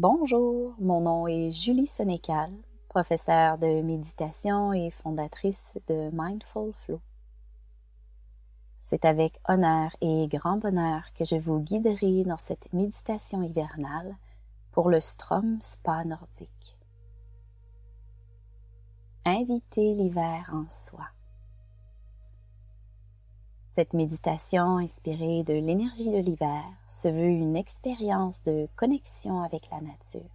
Bonjour, mon nom est Julie Sénécal, professeure de méditation et fondatrice de Mindful Flow. C'est avec honneur et grand bonheur que je vous guiderai dans cette méditation hivernale pour le Strom Spa nordique. Invitez l'hiver en soi. Cette méditation inspirée de l'énergie de l'hiver se veut une expérience de connexion avec la nature.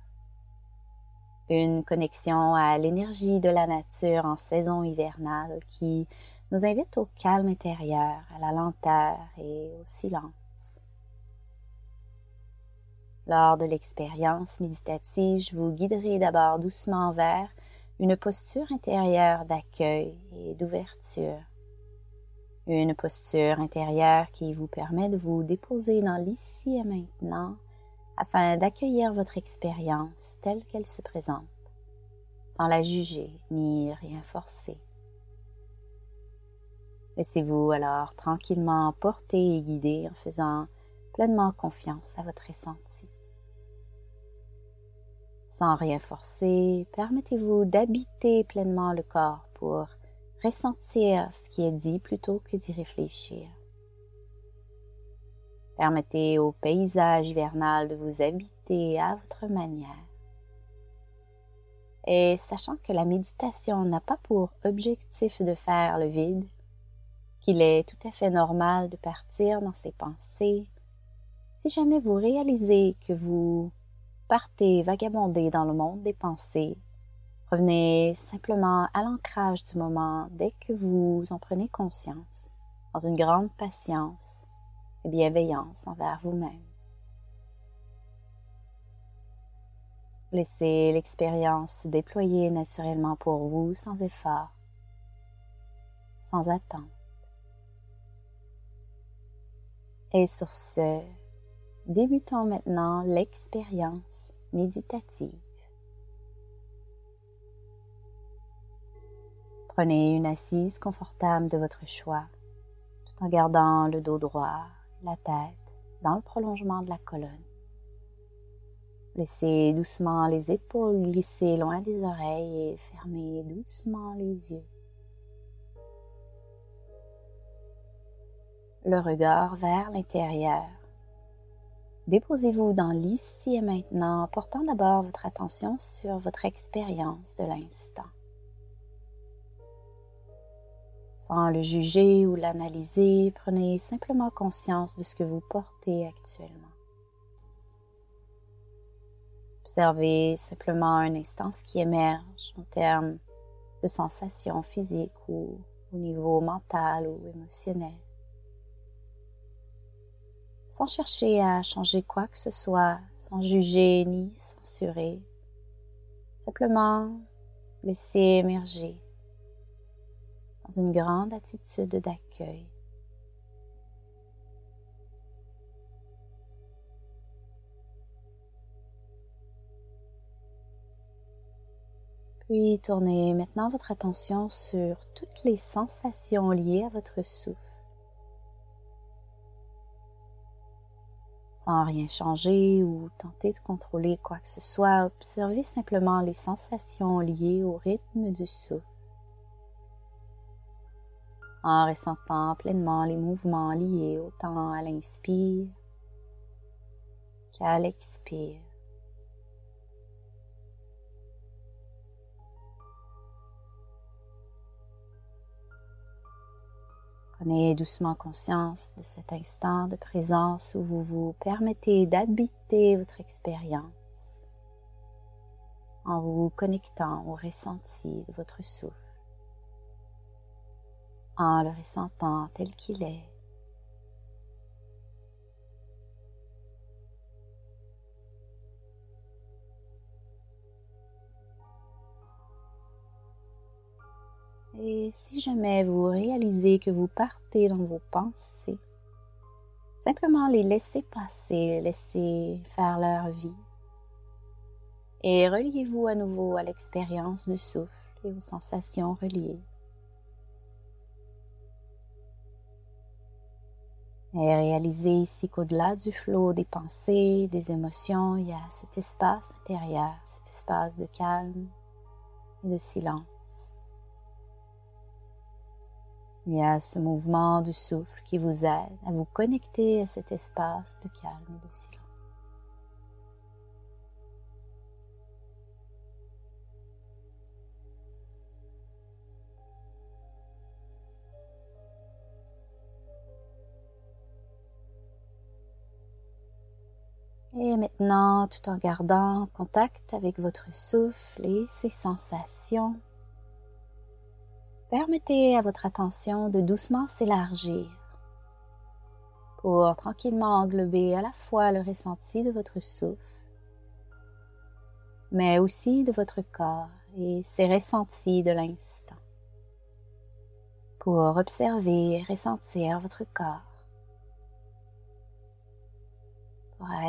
Une connexion à l'énergie de la nature en saison hivernale qui nous invite au calme intérieur, à la lenteur et au silence. Lors de l'expérience méditative, je vous guiderai d'abord doucement vers une posture intérieure d'accueil et d'ouverture une posture intérieure qui vous permet de vous déposer dans l'ici et maintenant afin d'accueillir votre expérience telle qu'elle se présente, sans la juger ni rien forcer. Laissez-vous alors tranquillement porter et guider en faisant pleinement confiance à votre ressenti. Sans rien forcer, permettez-vous d'habiter pleinement le corps pour ressentir ce qui est dit plutôt que d'y réfléchir. Permettez au paysage hivernal de vous habiter à votre manière. Et sachant que la méditation n'a pas pour objectif de faire le vide, qu'il est tout à fait normal de partir dans ses pensées, si jamais vous réalisez que vous partez vagabonder dans le monde des pensées Revenez simplement à l'ancrage du moment dès que vous en prenez conscience, dans une grande patience et bienveillance envers vous-même. Laissez l'expérience se déployer naturellement pour vous sans effort, sans attente. Et sur ce, débutons maintenant l'expérience méditative. Prenez une assise confortable de votre choix, tout en gardant le dos droit, la tête dans le prolongement de la colonne. Laissez doucement les épaules glisser loin des oreilles et fermez doucement les yeux. Le regard vers l'intérieur. Déposez-vous dans l'ici et maintenant, portant d'abord votre attention sur votre expérience de l'instant. Sans le juger ou l'analyser, prenez simplement conscience de ce que vous portez actuellement. Observez simplement un instant ce qui émerge en termes de sensations physiques ou au niveau mental ou émotionnel. Sans chercher à changer quoi que ce soit, sans juger ni censurer. Simplement laisser émerger dans une grande attitude d'accueil. Puis tournez maintenant votre attention sur toutes les sensations liées à votre souffle. Sans rien changer ou tenter de contrôler quoi que ce soit, observez simplement les sensations liées au rythme du souffle en ressentant pleinement les mouvements liés autant à l'inspire qu'à l'expire. Prenez doucement conscience de cet instant de présence où vous vous permettez d'habiter votre expérience en vous connectant au ressenti de votre souffle en le ressentant tel qu'il est. Et si jamais vous réalisez que vous partez dans vos pensées, simplement les laisser passer, les laisser faire leur vie. Et reliez-vous à nouveau à l'expérience du souffle et aux sensations reliées. Et réalisez ici qu'au-delà du flot des pensées, des émotions, il y a cet espace intérieur, cet espace de calme et de silence. Il y a ce mouvement du souffle qui vous aide à vous connecter à cet espace de calme et de silence. Et maintenant, tout en gardant contact avec votre souffle et ses sensations, permettez à votre attention de doucement s'élargir pour tranquillement englober à la fois le ressenti de votre souffle, mais aussi de votre corps et ses ressentis de l'instant, pour observer et ressentir votre corps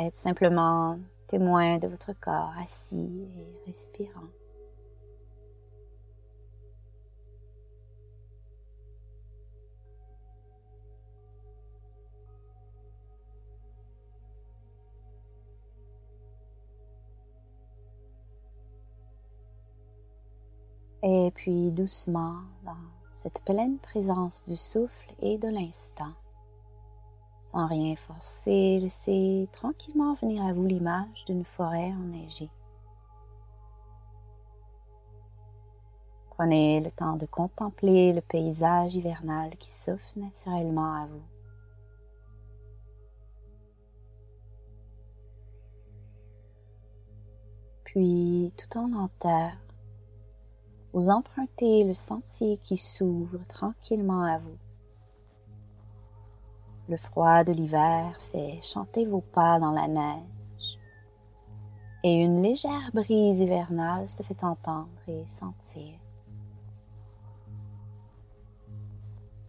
être simplement témoin de votre corps assis et respirant. Et puis doucement, dans cette pleine présence du souffle et de l'instant, sans rien forcer, laissez tranquillement venir à vous l'image d'une forêt enneigée. Prenez le temps de contempler le paysage hivernal qui s'offre naturellement à vous. Puis, tout en lenteur, vous empruntez le sentier qui s'ouvre tranquillement à vous. Le froid de l'hiver fait chanter vos pas dans la neige et une légère brise hivernale se fait entendre et sentir.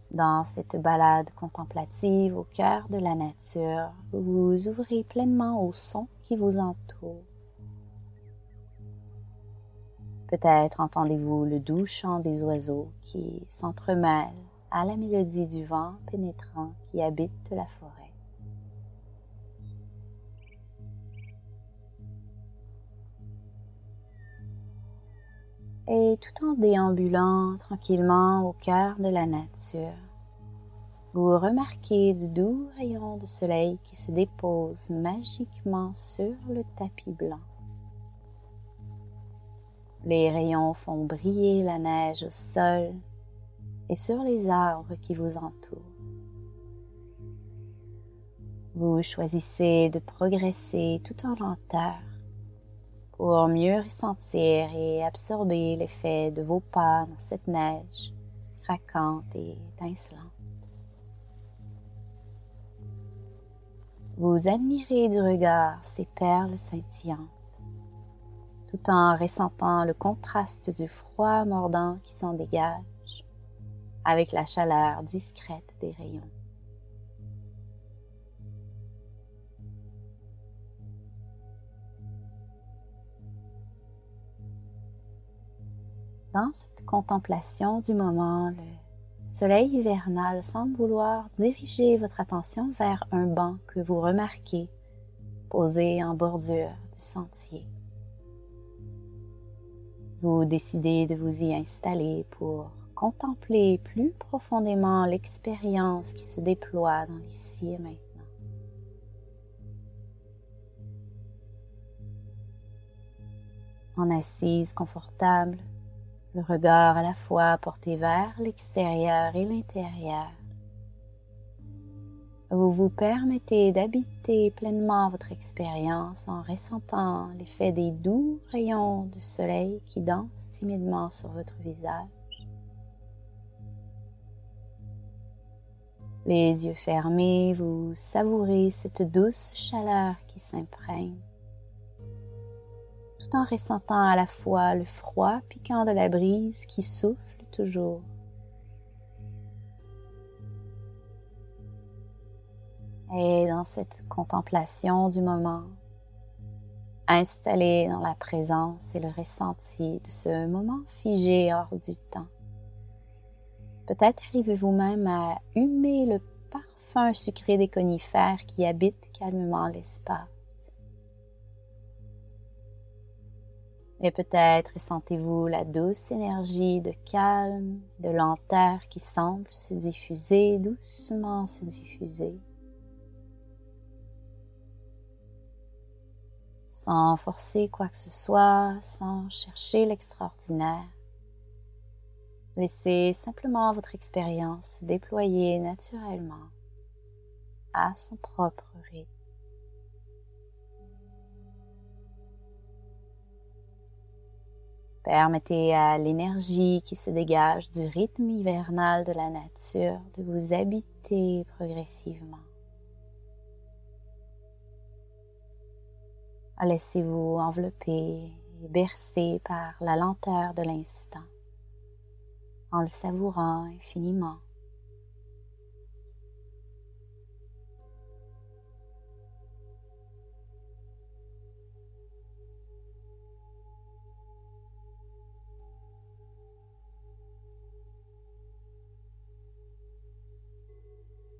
Dans cette balade contemplative au cœur de la nature, vous ouvrez pleinement au son qui vous entoure. Peut-être entendez-vous le doux chant des oiseaux qui s'entremêlent à la mélodie du vent pénétrant qui habite la forêt. Et tout en déambulant tranquillement au cœur de la nature, vous remarquez de doux rayons de soleil qui se déposent magiquement sur le tapis blanc. Les rayons font briller la neige au sol et sur les arbres qui vous entourent. Vous choisissez de progresser tout en lenteur pour mieux ressentir et absorber l'effet de vos pas dans cette neige craquante et étincelante. Vous admirez du regard ces perles scintillantes, tout en ressentant le contraste du froid mordant qui s'en dégage avec la chaleur discrète des rayons. Dans cette contemplation du moment, le soleil hivernal semble vouloir diriger votre attention vers un banc que vous remarquez posé en bordure du sentier. Vous décidez de vous y installer pour contempler plus profondément l'expérience qui se déploie dans l'ici et maintenant. En assise confortable, le regard à la fois porté vers l'extérieur et l'intérieur, vous vous permettez d'habiter pleinement votre expérience en ressentant l'effet des doux rayons de soleil qui dansent timidement sur votre visage Les yeux fermés, vous savourez cette douce chaleur qui s'imprègne, tout en ressentant à la fois le froid piquant de la brise qui souffle toujours. Et dans cette contemplation du moment, installé dans la présence et le ressenti de ce moment figé hors du temps, Peut-être arrivez-vous même à humer le parfum sucré des conifères qui habitent calmement l'espace. Et peut-être ressentez-vous la douce énergie de calme, de lenteur qui semble se diffuser, doucement se diffuser. Sans forcer quoi que ce soit, sans chercher l'extraordinaire. Laissez simplement votre expérience se déployer naturellement à son propre rythme. Permettez à l'énergie qui se dégage du rythme hivernal de la nature de vous habiter progressivement. Laissez-vous envelopper et bercer par la lenteur de l'instant en le savourant infiniment.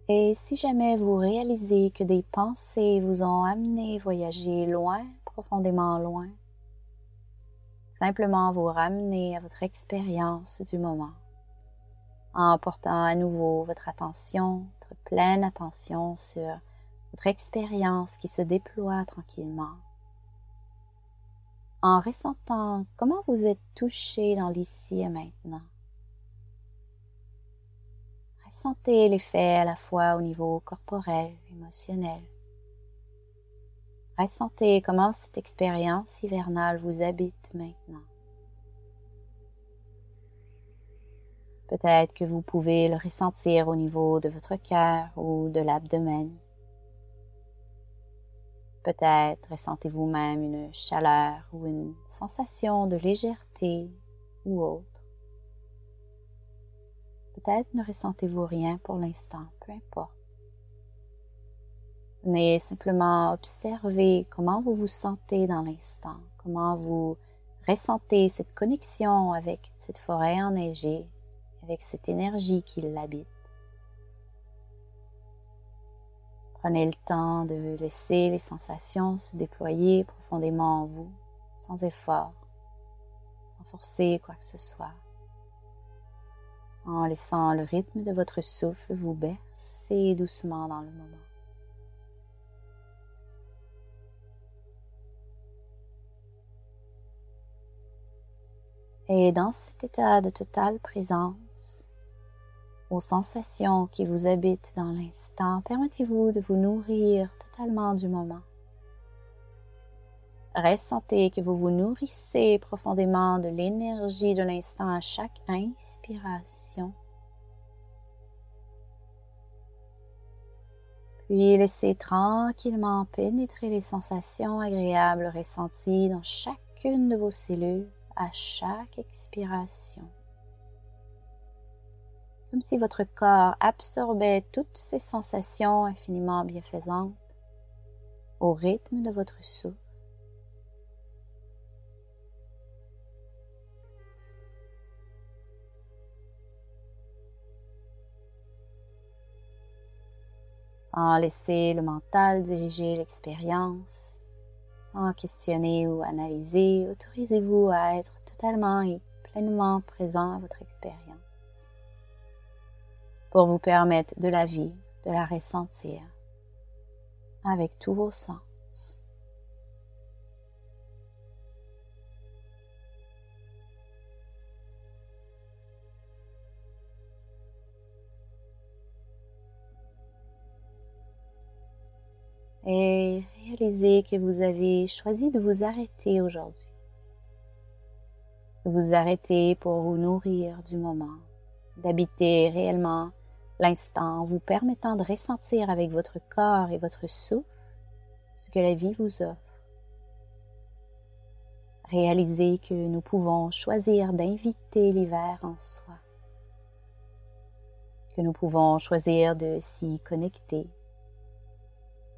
Et si jamais vous réalisez que des pensées vous ont amené voyager loin, profondément loin, simplement vous ramener à votre expérience du moment en portant à nouveau votre attention, votre pleine attention sur votre expérience qui se déploie tranquillement, en ressentant comment vous êtes touché dans l'ici et maintenant. Ressentez l'effet à la fois au niveau corporel, émotionnel. Ressentez comment cette expérience hivernale vous habite maintenant. Peut-être que vous pouvez le ressentir au niveau de votre cœur ou de l'abdomen. Peut-être ressentez-vous même une chaleur ou une sensation de légèreté ou autre. Peut-être ne ressentez-vous rien pour l'instant, peu importe. Venez simplement observer comment vous vous sentez dans l'instant, comment vous ressentez cette connexion avec cette forêt enneigée, avec cette énergie qui l'habite. Prenez le temps de laisser les sensations se déployer profondément en vous, sans effort, sans forcer quoi que ce soit, en laissant le rythme de votre souffle vous bercer doucement dans le moment. Et dans cet état de totale présence, aux sensations qui vous habitent dans l'instant, permettez-vous de vous nourrir totalement du moment. Ressentez que vous vous nourrissez profondément de l'énergie de l'instant à chaque inspiration. Puis laissez tranquillement pénétrer les sensations agréables ressenties dans chacune de vos cellules à chaque expiration. Comme si votre corps absorbait toutes ces sensations infiniment bienfaisantes au rythme de votre souffle. sans laisser le mental diriger l'expérience, sans questionner ou analyser, autorisez-vous à être totalement et pleinement présent à votre expérience pour vous permettre de la vivre, de la ressentir avec tous vos sens. Et réalisez que vous avez choisi de vous arrêter aujourd'hui. Vous arrêter pour vous nourrir du moment, d'habiter réellement l'instant vous permettant de ressentir avec votre corps et votre souffle ce que la vie vous offre. Réalisez que nous pouvons choisir d'inviter l'hiver en soi, que nous pouvons choisir de s'y connecter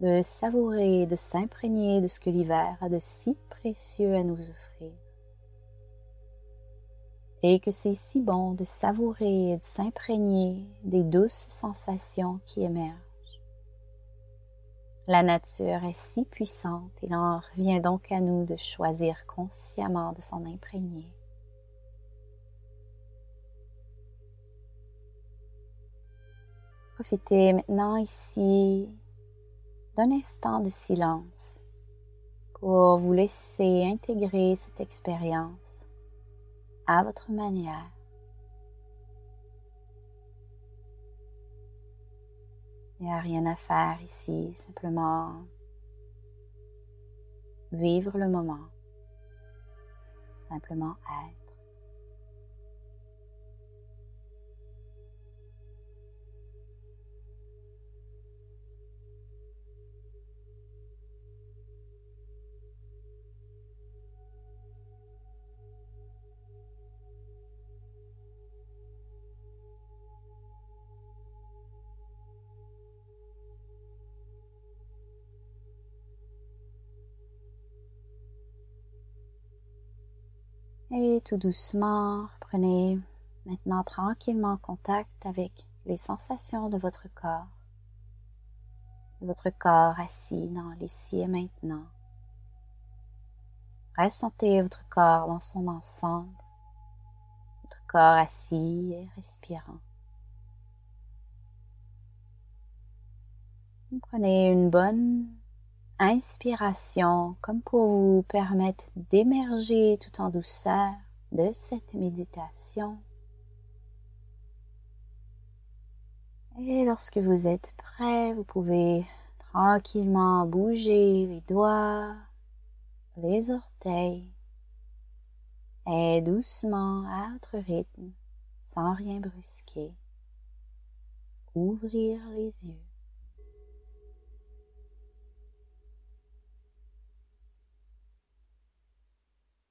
de savourer, de s'imprégner de ce que l'hiver a de si précieux à nous offrir. Et que c'est si bon de savourer et de s'imprégner des douces sensations qui émergent La nature est si puissante, il en revient donc à nous de choisir consciemment de s'en imprégner. Profitez maintenant ici d'un instant de silence pour vous laisser intégrer cette expérience à votre manière. Il n'y a rien à faire ici, simplement vivre le moment, simplement être. Et tout doucement, reprenez maintenant tranquillement contact avec les sensations de votre corps. Votre corps assis dans l'ici et maintenant. Ressentez votre corps dans son ensemble. Votre corps assis et respirant. Prenez une bonne inspiration comme pour vous permettre d'émerger tout en douceur de cette méditation. Et lorsque vous êtes prêt, vous pouvez tranquillement bouger les doigts, les orteils et doucement à votre rythme, sans rien brusquer, ouvrir les yeux.